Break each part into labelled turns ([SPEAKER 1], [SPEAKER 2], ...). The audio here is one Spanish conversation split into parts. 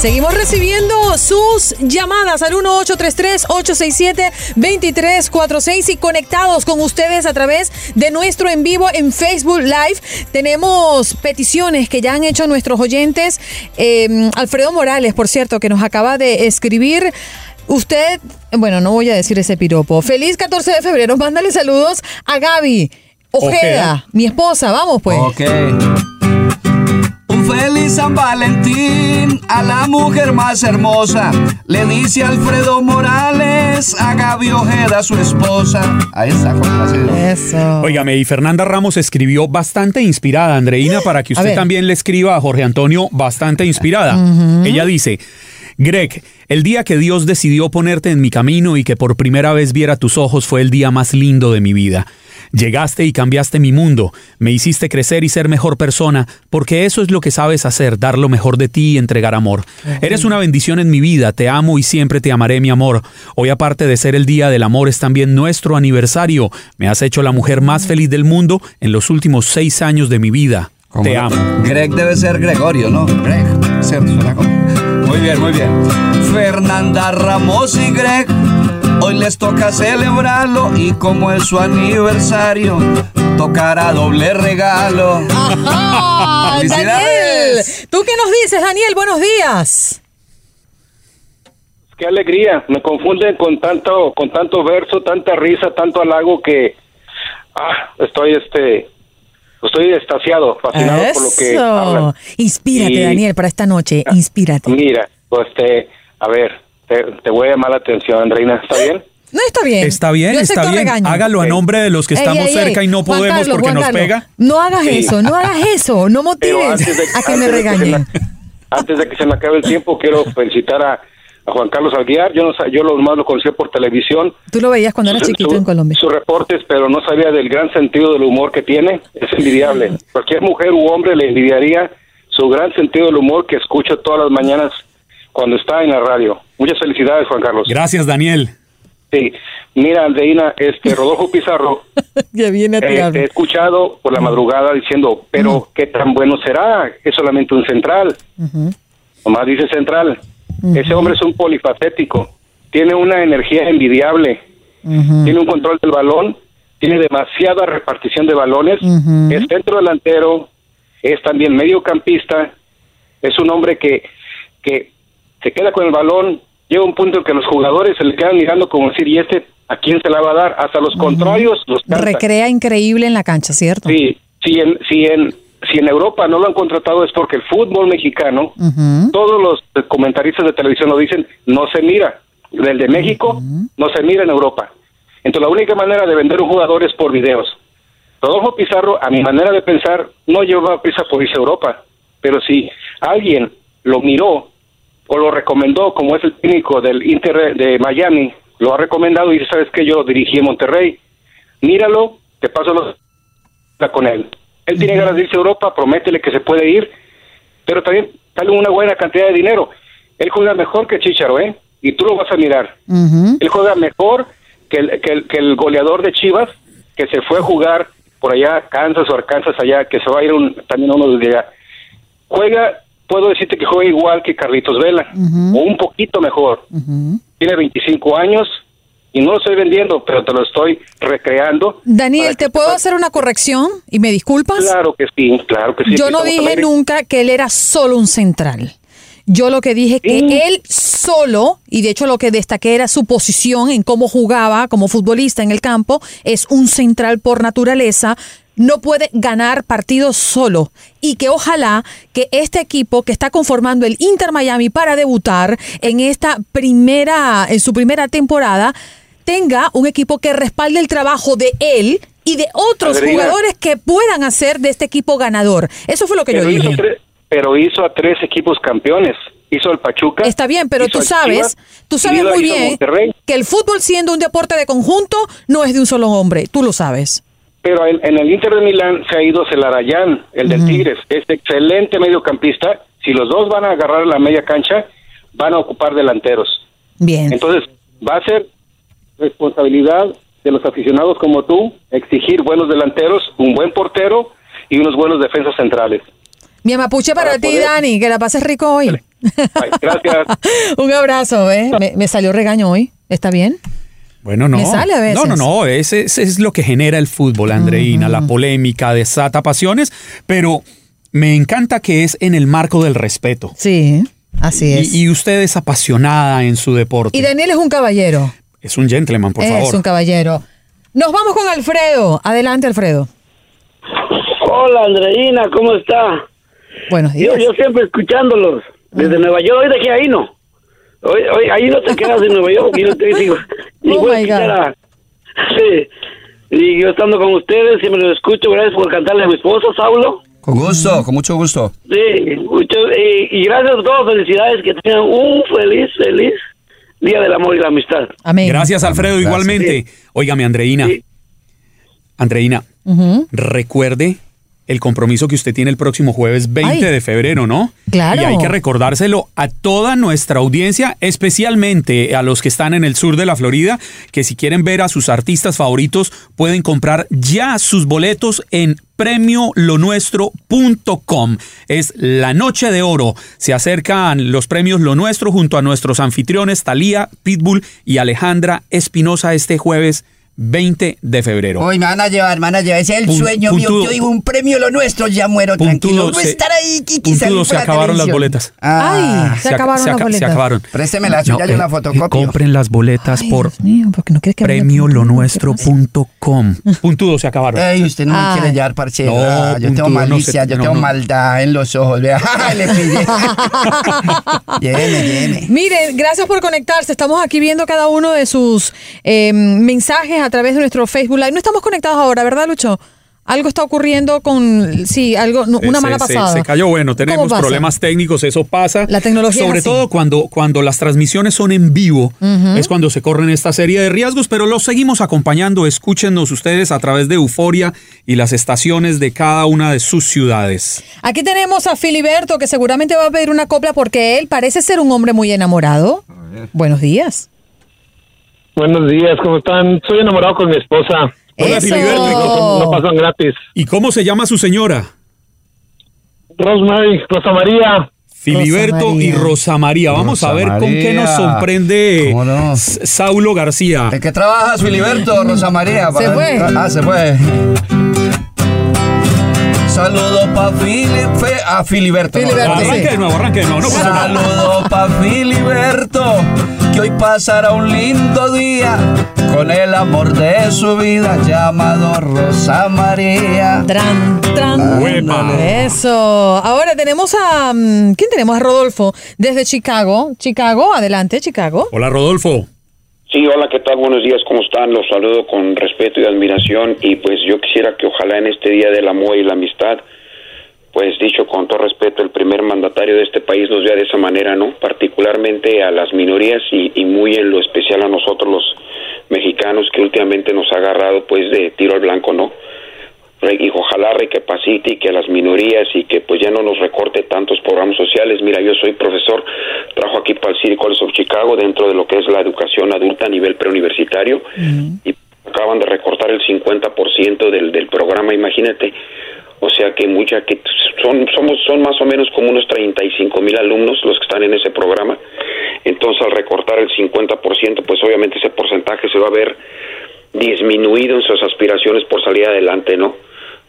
[SPEAKER 1] Seguimos recibiendo sus llamadas al 1833-867-2346 y conectados con ustedes a través de nuestro en vivo en Facebook Live. Tenemos peticiones que ya han hecho nuestros oyentes. Eh, Alfredo Morales, por cierto, que nos acaba de escribir. Usted, bueno, no voy a decir ese piropo. Feliz 14 de febrero. Mándale saludos a Gaby Ojeda,
[SPEAKER 2] Ojeda.
[SPEAKER 1] mi esposa. Vamos pues.
[SPEAKER 2] Ok. San Valentín a la mujer más hermosa. Le dice Alfredo Morales a Gaby Ojeda, su esposa. Ahí está, complacido.
[SPEAKER 1] Eso.
[SPEAKER 3] Óigame, y Fernanda Ramos escribió bastante inspirada, Andreina, para que usted también le escriba a Jorge Antonio bastante inspirada. Ella dice, Greg, el día que Dios decidió ponerte en mi camino y que por primera vez viera tus ojos fue el día más lindo de mi vida. Llegaste y cambiaste mi mundo, me hiciste crecer y ser mejor persona, porque eso es lo que sabes hacer, dar lo mejor de ti y entregar amor. Eres una bendición en mi vida, te amo y siempre te amaré, mi amor. Hoy aparte de ser el Día del Amor, es también nuestro aniversario. Me has hecho la mujer más feliz del mundo en los últimos seis años de mi vida.
[SPEAKER 2] ¿Cómo
[SPEAKER 3] Te
[SPEAKER 2] no?
[SPEAKER 3] amo.
[SPEAKER 2] Greg debe ser Gregorio, ¿no? Greg. ¿cierto? Suena como- Muy bien, muy bien. Fernanda Ramos y Greg. Hoy les toca celebrarlo y como es su aniversario, tocará doble regalo.
[SPEAKER 1] Ajá, Daniel,
[SPEAKER 2] ¡Felicidades!
[SPEAKER 1] ¿tú qué nos dices, Daniel? Buenos días.
[SPEAKER 4] Qué alegría, me confunden con tanto, con tanto verso, tanta risa, tanto halago que ah, estoy este estoy estasiado, fascinado por lo que
[SPEAKER 1] Eso.
[SPEAKER 4] hablan.
[SPEAKER 1] Inspírate,
[SPEAKER 4] Y-
[SPEAKER 1] Daniel, para esta noche. Inspírate.
[SPEAKER 4] Mira, pues te, a ver, te, te voy a llamar la atención, Andreina, ¿está bien?
[SPEAKER 1] No está bien.
[SPEAKER 3] Está bien,
[SPEAKER 1] Yo
[SPEAKER 3] está bien.
[SPEAKER 1] regaño.
[SPEAKER 3] Hágalo a nombre de los que
[SPEAKER 1] Ey,
[SPEAKER 3] estamos
[SPEAKER 1] ey,
[SPEAKER 3] cerca
[SPEAKER 1] ey.
[SPEAKER 3] y no
[SPEAKER 1] Juan
[SPEAKER 3] podemos
[SPEAKER 1] Carlos,
[SPEAKER 3] porque
[SPEAKER 1] Juan
[SPEAKER 3] nos
[SPEAKER 1] Carlos,
[SPEAKER 3] pega.
[SPEAKER 1] No hagas
[SPEAKER 4] Sí.
[SPEAKER 1] eso, no hagas eso. No motives
[SPEAKER 4] de,
[SPEAKER 1] a que me regañen.
[SPEAKER 4] antes de que se me acabe el tiempo, quiero felicitar a, a Juan Carlos Alguiar. Yo no yo lo más lo conocí por televisión.
[SPEAKER 1] Tú lo veías cuando eras chiquito
[SPEAKER 4] su-
[SPEAKER 1] en Colombia.
[SPEAKER 4] Sus reportes, pero no sabía del gran sentido del humor que tiene. Es envidiable. Cualquier mujer u hombre le envidiaría su gran sentido del humor que escucho todas las mañanas cuando está en la radio. Muchas felicidades, Juan Carlos.
[SPEAKER 3] Gracias, Daniel.
[SPEAKER 4] Sí. Mira, Andreina, este Rodolfo Pizarro,
[SPEAKER 1] Ya viene a
[SPEAKER 4] eh, he escuchado por la madrugada diciendo, pero ¿qué tan bueno será? Es solamente un central. Nomás dice central. Ese hombre es un polifacético. Tiene una energía envidiable. Tiene un control del balón. Tiene demasiada repartición de balones. Es centro delantero. Es también mediocampista. Es un hombre que, que se queda con el balón. Llega un punto en que los jugadores se le quedan mirando como decir, ¿y este a quién se la va a dar? Hasta los contrarios los.
[SPEAKER 1] Recrea increíble en la cancha, ¿cierto?
[SPEAKER 4] Sí, si en, si en, si en Europa no lo han contratado es porque el fútbol mexicano, todos los comentaristas de televisión lo dicen, no se mira. Del de México no se mira en Europa. Entonces la única manera de vender un jugador es por videos. Rodolfo Pizarro, a mi manera de pensar, no lleva prisa por irse a Europa. Pero si alguien lo miró o lo recomendó, como es el técnico del Inter de Miami, lo ha recomendado y dice, ¿sabes qué? Yo lo dirigí en Monterrey. Míralo, te paso los con él. Él tiene ganas de irse a Europa, prométele que se puede ir, pero también sale una buena cantidad de dinero. Él juega mejor que Chicharo, ¿eh? Y tú lo vas a mirar. Él juega mejor que el, que, el, que el goleador de Chivas, que se fue a jugar por allá, Kansas o Arkansas allá, que se va a ir un, también uno de allá. Juega, puedo decirte que juega igual que Carlitos Vela, o un poquito mejor. Tiene 25 años y no lo estoy vendiendo, pero te lo estoy recreando.
[SPEAKER 1] Daniel, ¿te
[SPEAKER 4] que
[SPEAKER 1] puedo hacer una corrección? ¿Y me disculpas?
[SPEAKER 4] Claro que sí, claro que sí.
[SPEAKER 1] Yo no dije nunca que él era solo un central. Yo lo que dije que
[SPEAKER 4] Sí.
[SPEAKER 1] él solo, y de hecho lo que destaqué era su posición en cómo jugaba como futbolista en el campo, es un central por naturaleza, no puede ganar partidos solo y que ojalá que este equipo que está conformando el Inter Miami para debutar en esta primera en su primera temporada tenga un equipo que respalde el trabajo de él y de otros jugadores que puedan hacer de este equipo ganador. Eso fue lo que yo dije.
[SPEAKER 4] tres, pero hizo a tres equipos campeones. Hizo al Pachuca.
[SPEAKER 1] Está bien, pero tú sabes,
[SPEAKER 4] Chivas,
[SPEAKER 1] tú sabes muy bien que el fútbol siendo un deporte de conjunto no es de un solo hombre, tú lo sabes.
[SPEAKER 4] Pero en, en el Inter de Milán se ha ido Celarayán, el del Tigres. Es excelente mediocampista. Si los dos van a agarrar la media cancha, van a ocupar delanteros.
[SPEAKER 1] Bien.
[SPEAKER 4] Entonces, va a ser responsabilidad de los aficionados como tú exigir buenos delanteros, un buen portero y unos buenos defensas centrales.
[SPEAKER 1] Mi mapuche para,
[SPEAKER 4] para
[SPEAKER 1] ti,
[SPEAKER 4] poder-
[SPEAKER 1] Dani, que la pases rico hoy.
[SPEAKER 4] Gracias.
[SPEAKER 1] Un abrazo, ¿eh? Me, me salió regaño hoy. ¿Está bien?
[SPEAKER 3] Bueno, no.
[SPEAKER 1] Me sale a veces.
[SPEAKER 3] No, no, no. Ese, ese es lo que genera el fútbol, Andreina. La polémica desata pasiones, pero me encanta que es en el marco del respeto.
[SPEAKER 1] Sí, así es.
[SPEAKER 3] Y, y usted es apasionada en su deporte.
[SPEAKER 1] Y Daniel es un caballero.
[SPEAKER 3] es un gentleman, por
[SPEAKER 1] es
[SPEAKER 3] favor.
[SPEAKER 1] un caballero. Nos vamos con Alfredo. Adelante, Alfredo.
[SPEAKER 5] Hola, Andreina, ¿cómo está?
[SPEAKER 1] Buenos
[SPEAKER 5] Yo,
[SPEAKER 1] días.
[SPEAKER 5] yo siempre escuchándolos desde Nueva York. Hoy dejé ahí, ¿no? Hoy, hoy, ahí no te quedas en Nueva York. Yo te digo, y
[SPEAKER 1] Oh, my God.
[SPEAKER 5] a- Sí. Y yo estando con ustedes, siempre los escucho. Gracias por cantarle a mi esposo, Saulo.
[SPEAKER 2] Con gusto, con mucho gusto.
[SPEAKER 5] Sí, mucho, y, y gracias a todos. Felicidades. Que tengan un feliz, feliz Día del Amor y la Amistad.
[SPEAKER 1] Amén.
[SPEAKER 3] Gracias, Alfredo, igualmente. Óigame, Andreina.
[SPEAKER 5] Sí.
[SPEAKER 3] Andreina,
[SPEAKER 1] Ujú.
[SPEAKER 3] recuerde el compromiso que usted tiene el próximo jueves 20
[SPEAKER 1] Ay.
[SPEAKER 3] de febrero, ¿no?
[SPEAKER 1] Claro.
[SPEAKER 3] Y hay que recordárselo a toda nuestra audiencia, especialmente a los que están en el sur de la Florida, que si quieren ver a sus artistas favoritos pueden comprar ya sus boletos en premiolonuestro.com. Es la noche de oro. Se acercan los premios Lo Nuestro junto a nuestros anfitriones Talía, Pitbull y Alejandra Espinosa este jueves 20 de febrero.
[SPEAKER 6] Hoy me van a llevar, me van a llevar. Ese es el
[SPEAKER 3] Pun-
[SPEAKER 6] sueño mío.
[SPEAKER 3] puntudo.
[SPEAKER 6] Yo digo un premio lo nuestro, ya muero tranquilo.
[SPEAKER 3] Puntudo
[SPEAKER 6] No
[SPEAKER 3] se-
[SPEAKER 6] estar ahí, Kiki, salir
[SPEAKER 3] puntudo
[SPEAKER 6] por
[SPEAKER 3] se
[SPEAKER 6] la
[SPEAKER 3] acabaron las boletas.
[SPEAKER 6] Ah,
[SPEAKER 1] Ay, se
[SPEAKER 3] ac-
[SPEAKER 1] acabaron las boletas.
[SPEAKER 3] Se acabaron.
[SPEAKER 6] Présteme la suya y una fotocopia.
[SPEAKER 3] Compren las boletas
[SPEAKER 1] Ay,
[SPEAKER 3] por
[SPEAKER 1] mío, no
[SPEAKER 3] premiolonuestro.com. Puntudo se acabaron.
[SPEAKER 6] Ey, usted no
[SPEAKER 1] Ay.
[SPEAKER 6] me quiere llevar, parcero.
[SPEAKER 3] No,
[SPEAKER 6] Ah, yo
[SPEAKER 3] puntudo,
[SPEAKER 6] tengo
[SPEAKER 3] no
[SPEAKER 6] malicia, yo
[SPEAKER 3] no,
[SPEAKER 6] tengo
[SPEAKER 3] no.
[SPEAKER 6] maldad en los ojos. Vea, le pillé. Lléveme, lléveme.
[SPEAKER 1] Miren, gracias por conectarse. Estamos aquí viendo cada uno de sus eh, mensajes a través de nuestro Facebook Live. No estamos conectados ahora, ¿verdad, Lucho? Algo está ocurriendo con, sí, algo, no, una
[SPEAKER 3] Se-
[SPEAKER 1] mala
[SPEAKER 3] se-
[SPEAKER 1] pasada.
[SPEAKER 3] Se, cayó, bueno,
[SPEAKER 1] ¿Cómo
[SPEAKER 3] tenemos problemas técnicos, eso pasa.
[SPEAKER 1] La tecnología es
[SPEAKER 3] Sobre
[SPEAKER 1] así.
[SPEAKER 3] todo cuando, cuando las transmisiones son en vivo, es cuando se corren esta serie de riesgos, pero los seguimos acompañando. Escúchenos ustedes a través de Euforia y las estaciones de cada una de sus ciudades.
[SPEAKER 1] Aquí tenemos a Filiberto, que seguramente va a pedir una copla porque él parece ser un hombre muy enamorado. Buenos días.
[SPEAKER 7] Buenos días, ¿cómo están? Soy enamorado con mi esposa.
[SPEAKER 3] Hola. Filiberto, ¿y cómo-
[SPEAKER 7] No pasan gratis.
[SPEAKER 3] ¿Y cómo se llama su señora?
[SPEAKER 7] Rosemary, Rosa María.
[SPEAKER 3] Filiberto
[SPEAKER 1] Rosa
[SPEAKER 3] y. Rosa María. Vamos
[SPEAKER 2] Rosa
[SPEAKER 3] a ver con qué nos sorprende
[SPEAKER 2] ¿Cómo no?
[SPEAKER 3] Saulo García.
[SPEAKER 2] ¿De qué trabajas, Filiberto, Rosa María?
[SPEAKER 1] Se fue.
[SPEAKER 2] Ah, se fue. Saludo pa' Filipe, a Filiberto. no,
[SPEAKER 1] Filiberto,
[SPEAKER 2] no,
[SPEAKER 1] sí.
[SPEAKER 3] Arranque de nuevo, arranque de nuevo. No.
[SPEAKER 2] Saludo pa' Filiberto, pasará un lindo día con el amor de su vida llamado Rosa María.
[SPEAKER 1] Tran, tran.
[SPEAKER 3] Uepa.
[SPEAKER 1] Eso. Ahora tenemos a. mm, ¿Quién tenemos? A Rodolfo, desde Chicago. Chicago, adelante, Chicago.
[SPEAKER 3] Hola, Rodolfo.
[SPEAKER 8] Sí, hola, ¿qué tal? Buenos días, ¿cómo están? Los saludo con respeto y admiración y pues yo quisiera que ojalá en este Día del Amor y la Amistad, pues dicho con todo respeto, el primer mandatario de este país nos vea de esa manera, ¿no? Particularmente a las minorías y, y muy en lo especial a nosotros los mexicanos que últimamente nos ha agarrado pues de tiro al blanco, ¿no? Re- y ojalá recapacite y que a las minorías y que pues ya no nos recorte tantos programas sociales. Mira, yo soy profesor, trabajo aquí para el City College of Chicago dentro de lo que es la educación adulta a nivel preuniversitario y acaban de recortar el 50% del, del programa, imagínate. O sea que mucha que son somos son más o menos como unos 35 mil alumnos los que están en ese programa. Entonces al recortar el 50%, pues obviamente ese porcentaje se va a ver disminuido en sus aspiraciones por salir adelante, ¿no?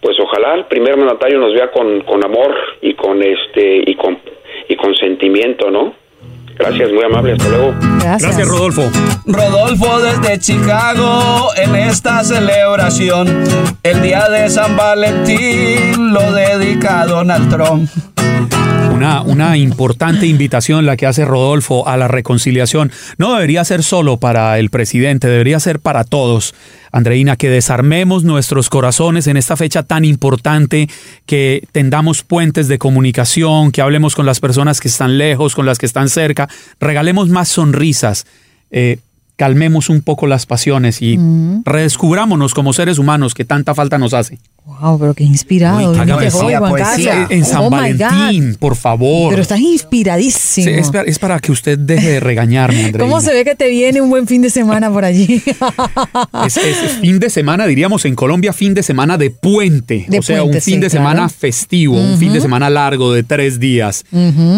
[SPEAKER 8] Pues ojalá el primer mandatario nos vea con, con amor y con este y con y con sentimiento, ¿no? Gracias, muy amable, hasta luego.
[SPEAKER 1] Gracias.
[SPEAKER 3] Gracias, Rodolfo.
[SPEAKER 2] Rodolfo desde Chicago en esta celebración. El día de San Valentín lo dedica a Donald Trump.
[SPEAKER 3] Una, una importante invitación la que hace Rodolfo a la reconciliación. No debería ser solo para el presidente, debería ser para todos. Andreina, que desarmemos nuestros corazones en esta fecha tan importante, que tendamos puentes de comunicación, que hablemos con las personas que están lejos, con las que están cerca, regalemos más sonrisas. Eh, calmemos un poco las pasiones y redescubrámonos como seres humanos que tanta falta nos hace.
[SPEAKER 1] Wow, pero qué inspirado.
[SPEAKER 6] Uy, poesía,
[SPEAKER 1] Juan
[SPEAKER 6] poesía.
[SPEAKER 1] Carlos.
[SPEAKER 3] En San
[SPEAKER 1] Oh.
[SPEAKER 3] Valentín, por favor.
[SPEAKER 1] Pero estás inspiradísimo.
[SPEAKER 3] Sí, es, pa- es para que usted deje de regañarme, Andreina.
[SPEAKER 1] ¿Cómo se ve que te viene un buen fin de semana por allí?
[SPEAKER 3] Es, es fin de semana, diríamos en Colombia, fin de semana de puente.
[SPEAKER 1] De
[SPEAKER 3] o sea,
[SPEAKER 1] puente,
[SPEAKER 3] un fin
[SPEAKER 1] sí,
[SPEAKER 3] de
[SPEAKER 1] claro.
[SPEAKER 3] semana festivo, un fin de semana largo de tres días.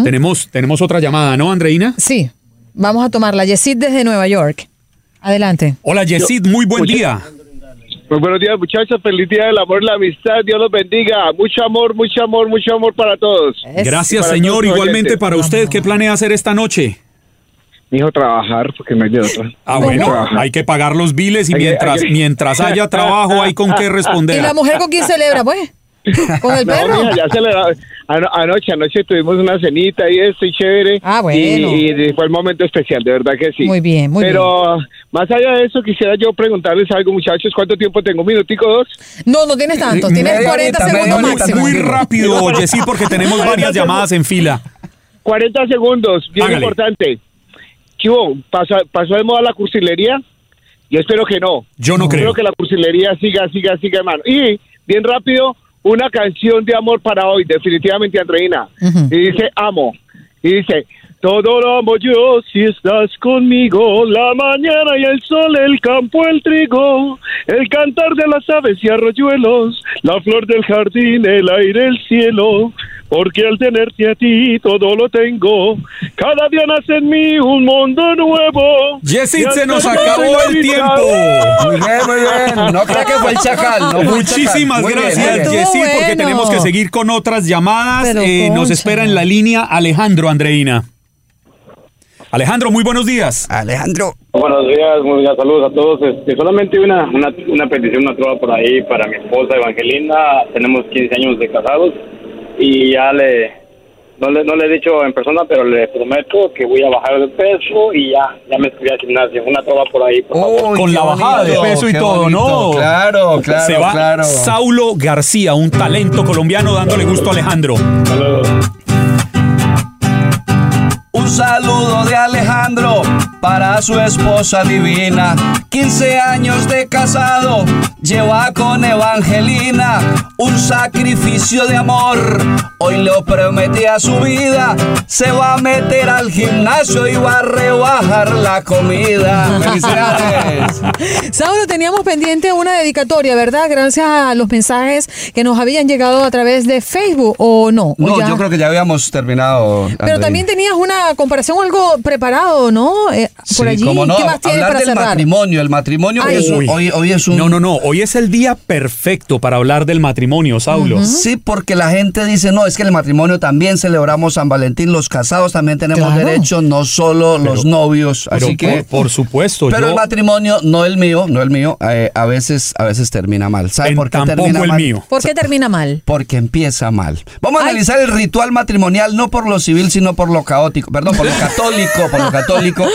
[SPEAKER 3] tenemos, tenemos otra llamada, ¿no, Andreina?
[SPEAKER 1] sí, vamos a tomarla. Yesid desde Nueva York. Adelante.
[SPEAKER 3] Hola, Yesid, muy buen día.
[SPEAKER 7] Muy buenos días, muchachos. Feliz día del amor y la amistad. Dios los bendiga. Mucho amor, mucho amor, mucho amor para todos.
[SPEAKER 1] Es-
[SPEAKER 3] Gracias,
[SPEAKER 7] para
[SPEAKER 3] señor.
[SPEAKER 7] todos
[SPEAKER 3] Igualmente para usted, ¿qué planea hacer esta noche?
[SPEAKER 7] Mi hijo trabajar, porque no hay de otra.
[SPEAKER 3] Ah, bueno,
[SPEAKER 7] trabajar.
[SPEAKER 3] hay que pagar los biles y
[SPEAKER 7] Hay
[SPEAKER 3] mientras,
[SPEAKER 7] hay que-
[SPEAKER 3] mientras haya trabajo hay con qué
[SPEAKER 1] ¿Y
[SPEAKER 3] responder.
[SPEAKER 1] la mujer con quién celebra, pues? ¿Con el
[SPEAKER 7] No,
[SPEAKER 1] perro?
[SPEAKER 7] mija, ya se le ano- anoche, anoche tuvimos una cenita y esto y chévere.
[SPEAKER 1] Ah, bueno.
[SPEAKER 7] Y, y fue el momento especial, de verdad que sí.
[SPEAKER 1] Muy bien, muy
[SPEAKER 7] Pero más allá de eso, quisiera yo preguntarles algo, muchachos. ¿Cuánto tiempo tengo? ¿Un minutico, dos?
[SPEAKER 1] No, no tienes tanto. Tienes
[SPEAKER 6] Media
[SPEAKER 1] 40
[SPEAKER 6] horita, media
[SPEAKER 1] segundos máximo.
[SPEAKER 3] Muy rápido, Yesid, porque tenemos varias llamadas en fila.
[SPEAKER 7] 40 segundos, bien
[SPEAKER 3] Hágale.
[SPEAKER 7] importante. ¿Qué hubo? ¿Pasó, ¿Pasó de moda la cursilería? Yo espero que no.
[SPEAKER 3] Yo no creo.
[SPEAKER 7] Espero que la cursilería siga, siga, siga, hermano. Y, bien rápido, una canción de amor para hoy, definitivamente, Andreina. Y dice, amo. Y dice, todo lo amo yo si estás conmigo, la mañana y el sol, el campo, el trigo, el cantar de las aves y arroyuelos, la flor del jardín, el aire, el cielo, porque al tenerte a ti todo lo tengo, cada día nace en mí un mundo nuevo.
[SPEAKER 3] Yesid,
[SPEAKER 7] Y
[SPEAKER 3] se nos acabó el tiempo.
[SPEAKER 6] Muy bien, muy bien. No creo que fue el chacal. No fue el chacal.
[SPEAKER 3] Muchísimas gracias, Yesid, porque tenemos que seguir con otras llamadas. Eh, nos espera en la línea Alejandro Andreina. Alejandro, muy buenos días.
[SPEAKER 6] Alejandro.
[SPEAKER 9] Buenos días, muy bien, saludos a todos. Este, solamente una, una, una petición, una trova por ahí para mi esposa Evangelina. Tenemos 15 años de casados y ya le no, le, no le he dicho en persona, pero le prometo que voy a bajar de peso y ya, ya me escribí al gimnasio. Una trova por ahí, por favor.
[SPEAKER 3] Con la bajada de peso y todo,
[SPEAKER 6] bonito.
[SPEAKER 3] ¿no?
[SPEAKER 6] Claro, claro,
[SPEAKER 3] Se va
[SPEAKER 6] claro.
[SPEAKER 3] Saulo García, un talento colombiano dándole gusto a Alejandro.
[SPEAKER 9] Saludos.
[SPEAKER 2] Un saludo de Alejandro para su esposa divina. 15 años de casado, lleva con Evangelina un sacrificio de amor. Hoy le prometí a su vida, se va a meter al gimnasio y va a rebajar la comida. ¡Felicidades!
[SPEAKER 1] Saulo, teníamos pendiente una dedicatoria, ¿verdad? Gracias a los mensajes que nos habían llegado a través de Facebook, ¿o no? ¿O
[SPEAKER 2] No,
[SPEAKER 1] ya?
[SPEAKER 2] yo creo que ya habíamos terminado.
[SPEAKER 1] Pero también tenías una comparación, algo preparado, ¿no? Eh, por
[SPEAKER 2] Sí,
[SPEAKER 1] allí.
[SPEAKER 2] cómo no,
[SPEAKER 1] ¿Qué más tienes para
[SPEAKER 2] del
[SPEAKER 1] cerrar?
[SPEAKER 2] matrimonio. El matrimonio
[SPEAKER 1] Ay.
[SPEAKER 2] es un- hoy, hoy es un...
[SPEAKER 3] No, no, no. Hoy es el día perfecto para hablar del matrimonio, Saulo.
[SPEAKER 2] Sí, porque la gente dice, no, es que el matrimonio también celebramos San Valentín, los casados también tenemos
[SPEAKER 1] Claro.
[SPEAKER 2] derecho, no solo los novios,
[SPEAKER 3] Pero
[SPEAKER 2] así que...
[SPEAKER 3] por, por supuesto,
[SPEAKER 2] pero
[SPEAKER 3] yo
[SPEAKER 2] el matrimonio, no el mío, no el mío, eh, a veces a veces termina mal. ¿Sabe
[SPEAKER 3] en
[SPEAKER 2] por qué
[SPEAKER 3] tampoco
[SPEAKER 2] termina
[SPEAKER 3] el
[SPEAKER 2] mal?
[SPEAKER 3] mío.
[SPEAKER 1] ¿Por qué termina mal?
[SPEAKER 2] Porque empieza mal. Vamos a
[SPEAKER 1] Ay.
[SPEAKER 2] analizar el ritual matrimonial no por lo civil, sino por lo caótico, perdón, por lo católico, por lo católico.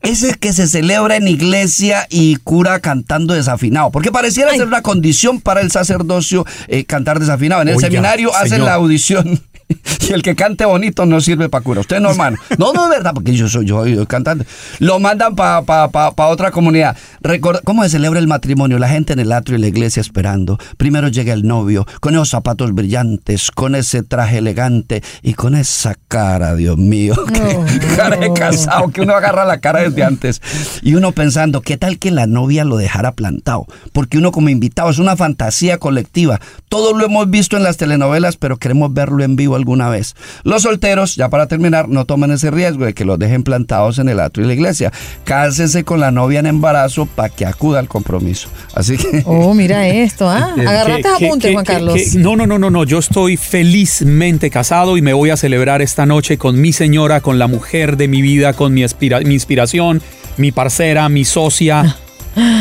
[SPEAKER 2] Ese que se celebra en iglesia y cura cantando desafinado. Porque pareciera
[SPEAKER 1] Ay.
[SPEAKER 2] ser una condición para el sacerdocio eh, cantar desafinado. En el
[SPEAKER 3] Oiga,
[SPEAKER 2] seminario hacen la audición. Y el que cante bonito no sirve para cura. Usted no, hermano. No, no es verdad, porque yo soy yo, yo cantante. Lo mandan para pa, pa, pa otra comunidad. Record- ¿Cómo se celebra el matrimonio? La gente en el atrio y la iglesia esperando. Primero llega el novio, con esos zapatos brillantes, con ese traje elegante y con esa cara, Dios mío. que cara de casado, que uno agarra la cara desde antes. Y uno pensando, ¿qué tal que la novia lo dejara plantado? Porque uno como invitado es una fantasía colectiva. Todo lo hemos visto en las telenovelas, pero queremos verlo en vivo alguna vez. Los solteros, ya para terminar, no tomen ese riesgo de que los dejen plantados en el atrio y la iglesia. Cásese con la novia en embarazo para que acuda al compromiso. Así que...
[SPEAKER 1] Oh, mira esto, ¿ah? Agarraste
[SPEAKER 3] ¿Qué- qué-
[SPEAKER 1] apuntes, Juan
[SPEAKER 3] qué-
[SPEAKER 1] Carlos.
[SPEAKER 3] qué- no, no, no, no, no. Yo estoy felizmente casado y me voy a celebrar esta noche con mi señora, con la mujer de mi vida, con mi, aspira- mi inspiración, mi parcera, mi socia.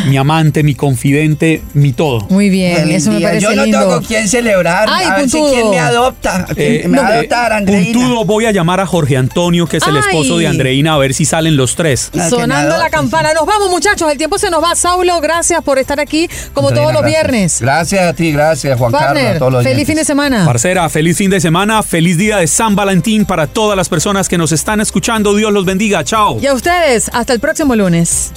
[SPEAKER 3] Mi amante, mi confidente, mi todo.
[SPEAKER 1] Muy bien,
[SPEAKER 2] Feliz
[SPEAKER 1] eso me
[SPEAKER 2] día.
[SPEAKER 1] parece
[SPEAKER 2] Yo no
[SPEAKER 1] lindo.
[SPEAKER 2] tengo con quién celebrar.
[SPEAKER 1] Ay,
[SPEAKER 2] a ver si quién me adopta. ¿Quién
[SPEAKER 3] Eh,
[SPEAKER 2] me va a
[SPEAKER 3] eh,
[SPEAKER 2] adoptar, Andreina?
[SPEAKER 3] puntudo, voy a llamar a Jorge Antonio, que es el
[SPEAKER 1] Ay.
[SPEAKER 3] esposo de Andreina, a ver si salen los tres.
[SPEAKER 2] No,
[SPEAKER 1] Sonando la campana. Nos vamos, muchachos. El tiempo se nos va. Saulo, gracias por estar aquí como
[SPEAKER 2] Andreina,
[SPEAKER 1] todos los
[SPEAKER 2] gracias.
[SPEAKER 1] viernes.
[SPEAKER 2] Gracias a ti, gracias Juan Carlos, a
[SPEAKER 1] Partner,
[SPEAKER 2] todos los
[SPEAKER 1] feliz
[SPEAKER 2] oyentes.
[SPEAKER 1] fin de semana.
[SPEAKER 3] Parcera, feliz fin de semana, feliz día de San Valentín para todas las personas que nos están escuchando. Dios los bendiga. Chao.
[SPEAKER 1] Y a ustedes, hasta el próximo lunes.